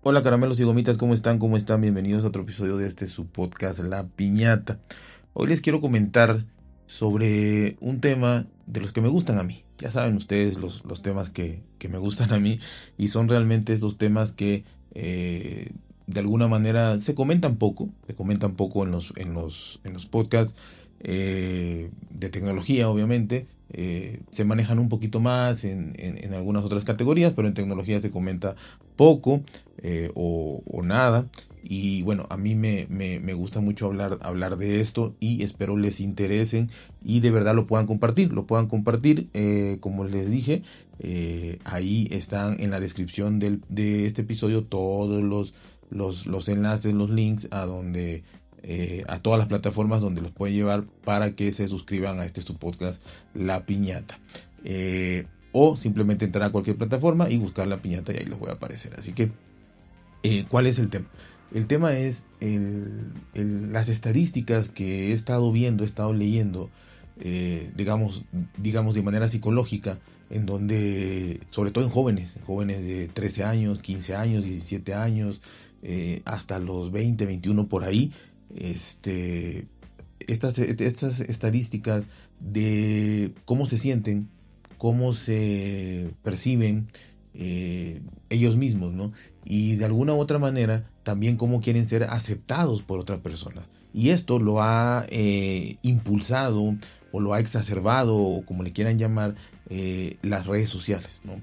Hola caramelos y gomitas, ¿cómo están? ¿Cómo están? Bienvenidos a otro episodio de este su podcast La Piñata. Hoy les quiero comentar sobre un tema de los que me gustan a mí. Ya saben ustedes los, los temas que, que, me gustan a mí y son realmente estos temas que eh, de alguna manera se comentan poco, se comentan poco en los, en los, en los podcasts eh, de tecnología, obviamente. Eh, se manejan un poquito más en, en, algunas otras categorías, pero en tecnología se comenta poco eh, o, nada. Y bueno, a mí me, me, gusta mucho hablar, hablar de esto y espero les interesen y de verdad lo puedan compartir. Lo puedan compartir, como les dije, ahí están en la descripción del, de este episodio todos los, los, los enlaces, los links a donde eh, a todas las plataformas donde los pueden llevar para que se suscriban a este su podcast La Piñata. Eh, o simplemente entrar a cualquier plataforma y buscar La Piñata y ahí les voy a aparecer. Así que, eh, ¿cuál es el tema? El tema es las estadísticas que he estado viendo, he estado leyendo, digamos, digamos de manera psicológica, en donde, sobre todo en jóvenes, jóvenes de 13 años, 15 años, 17 años, hasta los 20, 21 por ahí, este, estas, estas estadísticas de cómo se sienten, cómo se perciben eh, ellos mismos, ¿no? Y de alguna u otra manera también cómo quieren ser aceptados por otra persona. Y esto lo ha eh, impulsado o lo ha exacerbado o como le quieran llamar eh, las redes sociales. ¿no?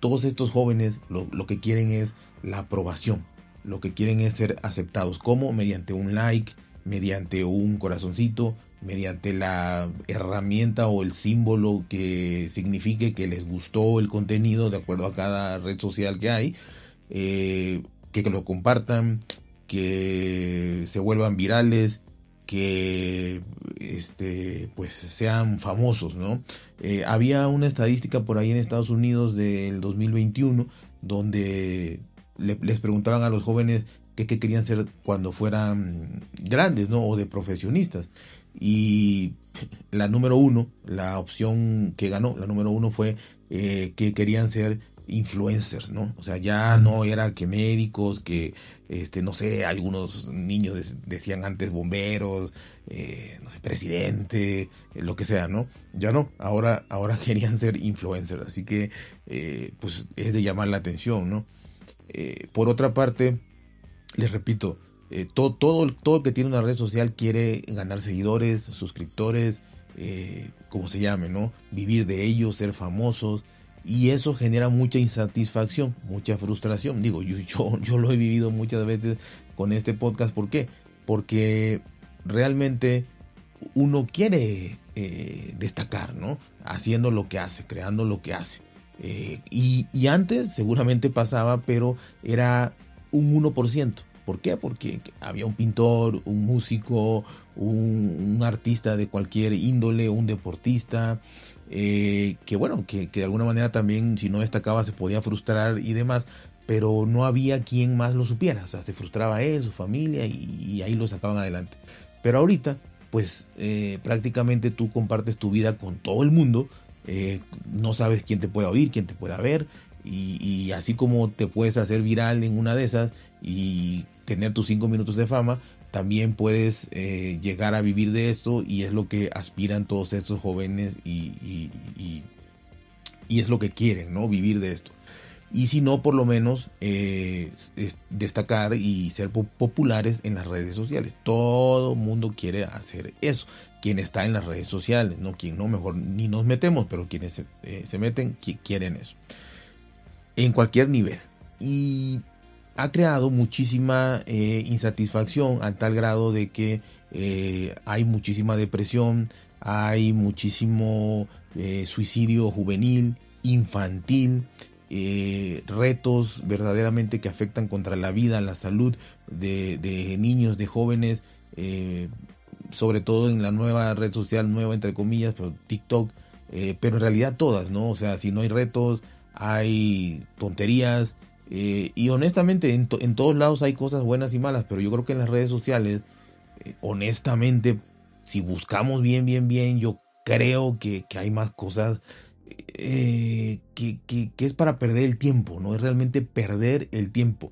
todos estos jóvenes lo, lo, que quieren es la aprobación lo que quieren es ser aceptados. como Mediante un like, mediante un corazoncito, mediante la herramienta o el símbolo que signifique que les gustó el contenido de acuerdo a cada red social que hay, eh, que, lo compartan, que se vuelvan virales, que este pues sean famosos no eh, había una estadística por ahí en Estados Unidos del 2021 donde les preguntaban a los jóvenes qué, querían ser cuando fueran grandes, ¿no? O de profesionistas. Y la número uno, la opción que ganó, la número uno fue eh, que querían ser influencers, ¿no? O sea, ya no era que médicos, que, este, no sé, algunos niños decían antes bomberos, eh, no sé, presidente, eh, lo que sea, ¿no? Ya no, ahora, ahora querían ser influencers, así que, pues, es de llamar la atención, ¿no? Eh, por otra parte, les repito, eh, todo, todo, todo que tiene una red social quiere ganar seguidores, suscriptores, eh, como se llame, ¿no? Vivir de ellos, ser famosos. Y eso genera mucha insatisfacción, mucha frustración. Digo, yo, yo, yo lo he vivido muchas veces con este podcast. ¿Por qué? Porque realmente uno quiere destacar, ¿no? Haciendo lo que hace, creando lo que hace. Eh, y, antes seguramente pasaba, pero era un 1%. ¿Por qué? Porque había un pintor, un músico, un, artista de cualquier índole, un deportista, eh, que bueno, que, de alguna manera también si no destacaba se podía frustrar y demás, pero no había quien más lo supiera, o sea, se frustraba él, su familia y, ahí lo sacaban adelante. Pero ahorita, pues eh, prácticamente tú compartes tu vida con todo el mundo eh, no sabes quién te pueda oír, quién te pueda ver, y, así como te puedes hacer viral en una de esas y tener tus cinco minutos de fama, también puedes eh, llegar a vivir de esto y es lo que aspiran todos estos jóvenes y, y, es lo que quieren, ¿no? Vivir de esto. Y si no, por lo menos eh, destacar y ser populares en las redes sociales. Todo mundo quiere hacer eso quien está en las redes sociales, no quien no, mejor ni nos metemos, pero quienes se, eh, meten quieren eso. En cualquier nivel. Y ha creado muchísima eh, insatisfacción a tal grado de que hay muchísima depresión, hay muchísimo suicidio juvenil, infantil, retos verdaderamente que afectan contra la vida, la salud de, niños, de jóvenes, sobre todo en la nueva red social, nueva entre comillas, TikTok, eh, pero en realidad todas, ¿no? O sea, si no hay retos, hay tonterías, eh, y honestamente en, todos lados hay cosas buenas y malas, pero yo creo que en las redes sociales, eh, honestamente, si buscamos bien, bien, bien, yo creo que hay más cosas eh, que, es para perder el tiempo, no es realmente perder el tiempo.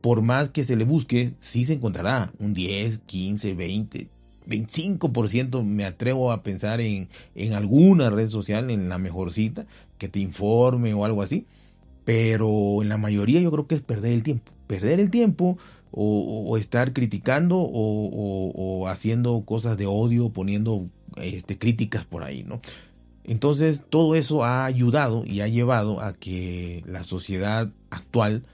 Por más que se le busque, sí se encontrará un 10, 15, 20, 25% me atrevo a pensar en, en alguna red social, en la mejor cita, que te informe o algo así. Pero en la mayoría yo creo que es perder el tiempo. Perder el tiempo o, estar criticando o, haciendo cosas de odio, poniendo este, críticas por ahí, ¿no? Entonces todo eso ha ayudado y ha llevado a que la sociedad actual,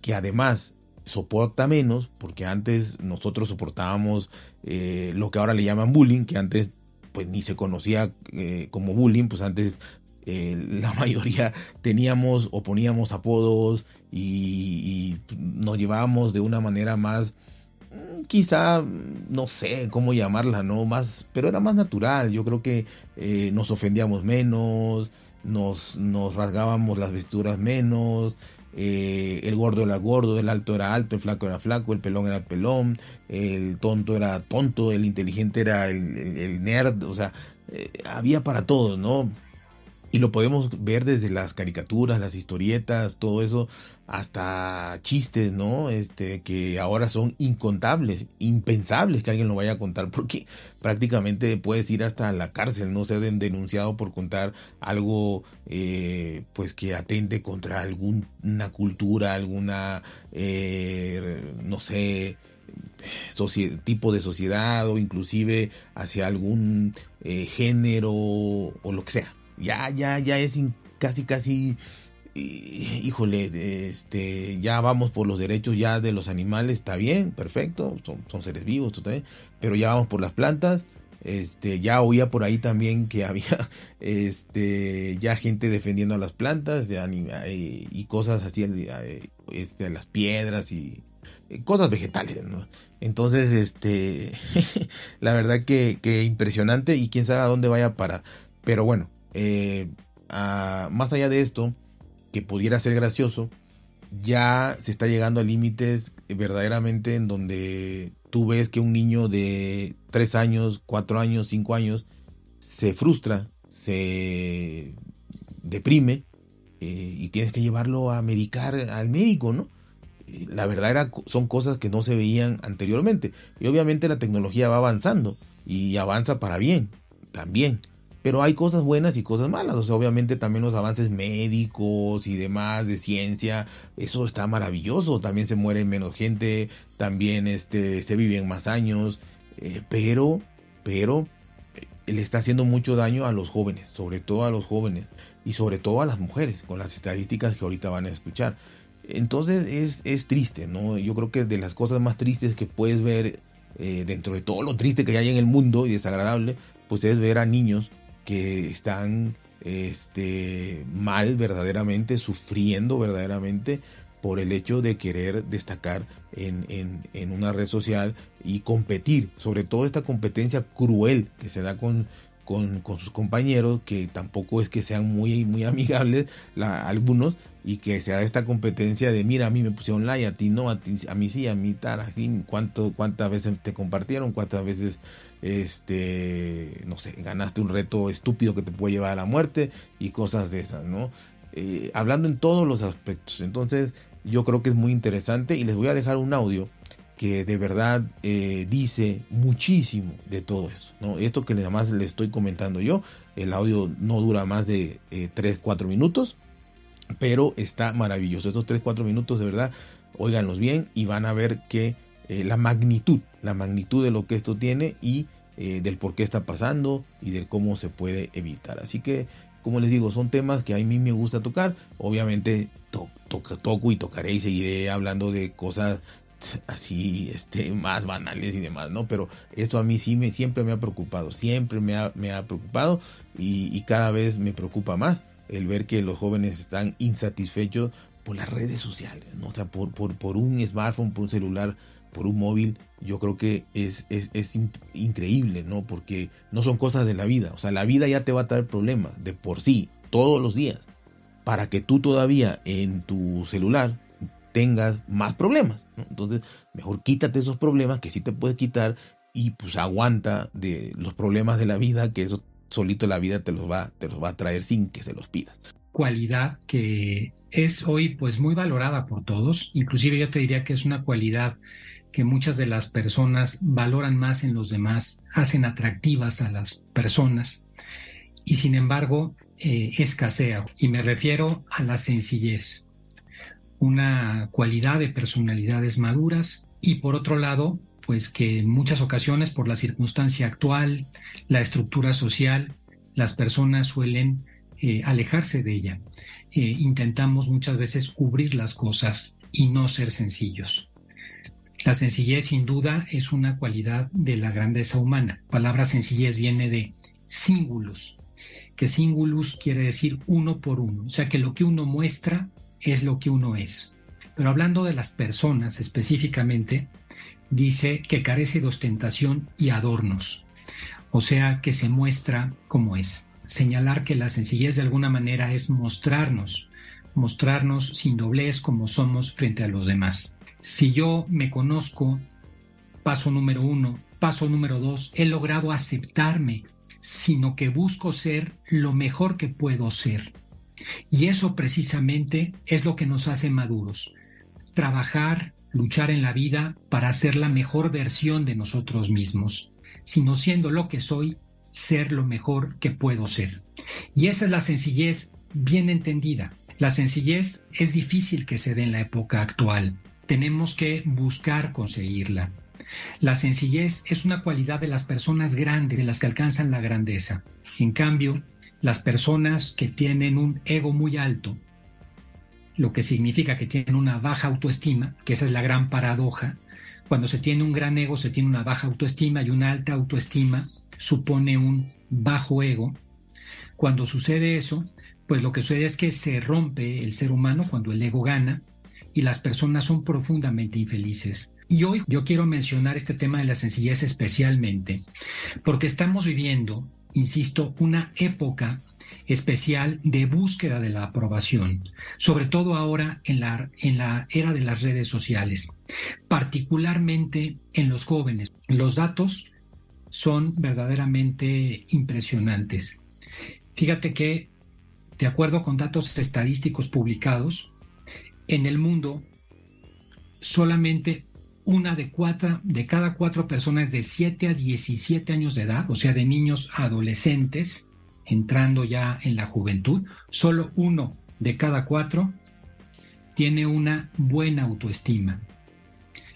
que además soporta menos, porque antes nosotros soportábamos eh, lo que ahora le llaman bullying, que antes pues ni se conocía eh, como bullying, pues antes eh, la mayoría teníamos o poníamos apodos y, nos llevábamos de una manera más quizá no sé cómo llamarla no más pero era más natural yo creo que eh, nos ofendíamos menos nos, nos rasgábamos las vestiduras menos eh, el gordo era gordo, el alto era alto, el flaco era flaco, el pelón era pelón, el tonto era tonto, el inteligente era el, nerd, o sea, había para todos, ¿no? Y lo podemos ver desde las caricaturas, las historietas, todo eso, hasta chistes, ¿no? Este, que ahora son incontables, impensables que alguien lo vaya a contar, porque prácticamente puedes ir hasta la cárcel, no ser denunciado por contar algo, eh, pues que atente contra alguna cultura, alguna, eh, no sé, tipo de sociedad o inclusive hacia algún eh, género o lo que sea ya, ya, ya es casi, casi, híjole, este, ya vamos por los derechos ya de los animales, está bien, perfecto, son, seres vivos, pero ya vamos por las plantas. Este, ya oía por ahí también que había este, ya gente defendiendo a las plantas de eh, y cosas así, eh, este, las piedras y eh, cosas vegetales, Entonces, este, la verdad que, impresionante y quién sabe a dónde vaya a parar. Pero bueno, más allá de esto, que pudiera ser gracioso, ya se está llegando a límites verdaderamente en donde tú ves que un niño de 3 años, 4 años, 5 años se frustra, se deprime eh, y tienes que llevarlo a medicar al médico, ¿no? Eh, la verdad era, son cosas que no se veían anteriormente. Y obviamente la tecnología va avanzando y avanza para bien, también. Pero hay cosas buenas y cosas malas. O sea, obviamente también los avances médicos y demás de ciencia, eso está maravilloso. También se muere menos gente, también este, se viven más años. Eh, pero, pero, eh, le está haciendo mucho daño a los jóvenes, sobre todo a los jóvenes y sobre todo a las mujeres, con las estadísticas que ahorita van a escuchar. Entonces es, es triste, ¿no? Yo creo que de las cosas más tristes que puedes ver eh, dentro de todo lo triste que hay en el mundo y desagradable, pues es ver a niños que están este, mal verdaderamente, sufriendo verdaderamente por el hecho de querer destacar en, en, una red social y competir, sobre todo esta competencia cruel que se da con, con, sus compañeros, que tampoco es que sean muy, muy amigables algunos, y que se esta competencia de, mira, a mí me pusieron like, a ti no, a, ti, a mí sí, a mí tal, así, ¿cuánto, cuántas veces te compartieron, cuántas veces este, no sé, ganaste un reto estúpido que te puede llevar a la muerte y cosas de esas, ¿no? Eh, hablando en todos los aspectos. Entonces, yo creo que es muy interesante y les voy a dejar un audio que de verdad eh, dice muchísimo de todo eso, ¿no? Esto que nada más le estoy comentando yo, el audio no dura más de 3, eh, 4 minutos, pero está maravilloso. Estos 3, 4 minutos de verdad, óiganlos bien y van a ver que eh, la magnitud, la magnitud de lo que esto tiene y eh, del por qué está pasando y del cómo se puede evitar. Así que, como les digo, son temas que a mí me gusta tocar. Obviamente toco y tocaré y seguiré hablando de cosas así este más banales y demás no pero esto a mí sí me siempre me ha preocupado siempre me ha, me ha preocupado y, cada vez me preocupa más el ver que los jóvenes están insatisfechos por las redes sociales no o sea por, por, por un smartphone por un celular por un móvil, yo creo que es, es, increíble, ¿no? Porque no son cosas de la vida. O sea, la vida ya te va a traer problemas de por sí, todos los días. Para que tú todavía en tu celular tengas más problemas. Entonces, mejor quítate esos problemas que sí te puedes quitar y pues aguanta de los problemas de la vida, que eso solito la vida te los va, te los va a traer sin que se los pidas. Cualidad que es hoy pues muy valorada por todos, inclusive yo te diría que es una cualidad que muchas de las personas valoran más en los demás, hacen atractivas a las personas y sin embargo eh, escasea. Y me refiero a la sencillez, una cualidad de personalidades maduras y por otro lado, pues que en muchas ocasiones por la circunstancia actual, la estructura social, las personas suelen eh, alejarse de ella. Eh, intentamos muchas veces cubrir las cosas y no ser sencillos. La sencillez sin duda es una cualidad de la grandeza humana. La palabra sencillez viene de singulus, que singulus quiere decir uno por uno, o sea que lo que uno muestra es lo que uno es. Pero hablando de las personas específicamente, dice que carece de ostentación y adornos, o sea que se muestra como es. Señalar que la sencillez de alguna manera es mostrarnos, mostrarnos sin doblez como somos frente a los demás. Si yo me conozco, paso número uno, paso número dos, he logrado aceptarme, sino que busco ser lo mejor que puedo ser. Y eso precisamente es lo que nos hace maduros. Trabajar, luchar en la vida para ser la mejor versión de nosotros mismos, sino siendo lo que soy, ser lo mejor que puedo ser. Y esa es la sencillez bien entendida. La sencillez es difícil que se dé en la época actual. Tenemos que buscar conseguirla. La sencillez es una cualidad de las personas grandes, de las que alcanzan la grandeza. En cambio, las personas que tienen un ego muy alto, lo que significa que tienen una baja autoestima, que esa es la gran paradoja. Cuando se tiene un gran ego, se tiene una baja autoestima y una alta autoestima supone un bajo ego. Cuando sucede eso, pues lo que sucede es que se rompe el ser humano cuando el ego gana y las personas son profundamente infelices. Y hoy yo quiero mencionar este tema de la sencillez especialmente porque estamos viviendo, insisto, una época especial de búsqueda de la aprobación, sobre todo ahora en la, en la era de las redes sociales, particularmente en los jóvenes. Los datos son verdaderamente impresionantes. Fíjate que, de acuerdo con datos estadísticos publicados, en el mundo solamente una de, cuatro, de cada cuatro personas de 7 a 17 años de edad, o sea, de niños adolescentes, entrando ya en la juventud, solo uno de cada cuatro tiene una buena autoestima.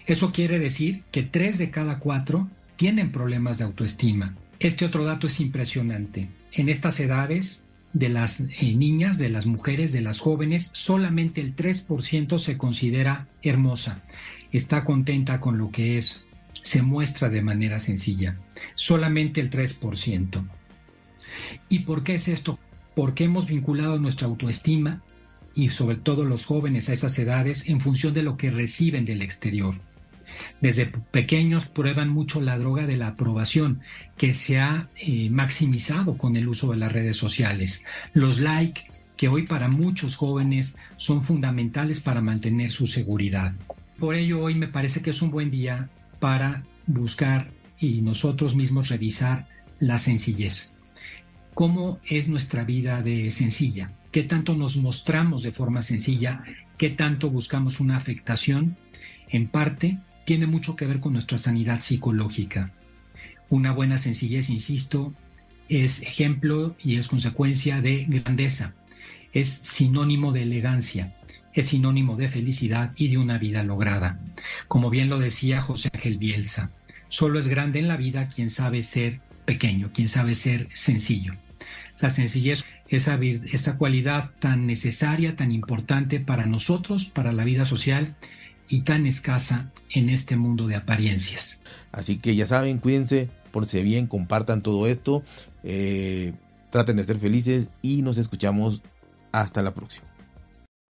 Eso quiere decir que tres de cada cuatro tienen problemas de autoestima. Este otro dato es impresionante. En estas edades de las eh, niñas, de las mujeres, de las jóvenes, solamente el 3% se considera hermosa, está contenta con lo que es, se muestra de manera sencilla. Solamente el 3%. ¿Y por qué es esto? Porque hemos vinculado nuestra autoestima y sobre todo los jóvenes a esas edades en función de lo que reciben del exterior. Desde pequeños prueban mucho la droga de la aprobación, que se ha eh, maximizado con el uso de las redes sociales. Los likes, que hoy para muchos jóvenes son fundamentales para mantener su seguridad. Por ello hoy me parece que es un buen día para buscar y nosotros mismos revisar la sencillez. Cómo es nuestra vida de sencilla, qué tanto nos mostramos de forma sencilla, qué tanto buscamos una afectación, en parte tiene mucho que ver con nuestra sanidad psicológica. Una buena sencillez, insisto, es ejemplo y es consecuencia de grandeza, es sinónimo de elegancia, es sinónimo de felicidad y de una vida lograda. Como bien lo decía José Ángel Bielsa, solo es grande en la vida quien sabe ser pequeño, quien sabe ser sencillo la sencillez, esa, esa cualidad tan necesaria, tan importante para nosotros, para la vida social y tan escasa en este mundo de apariencias. Así que ya saben, cuídense, si bien, compartan todo esto, eh, traten de ser felices y nos escuchamos hasta la próxima.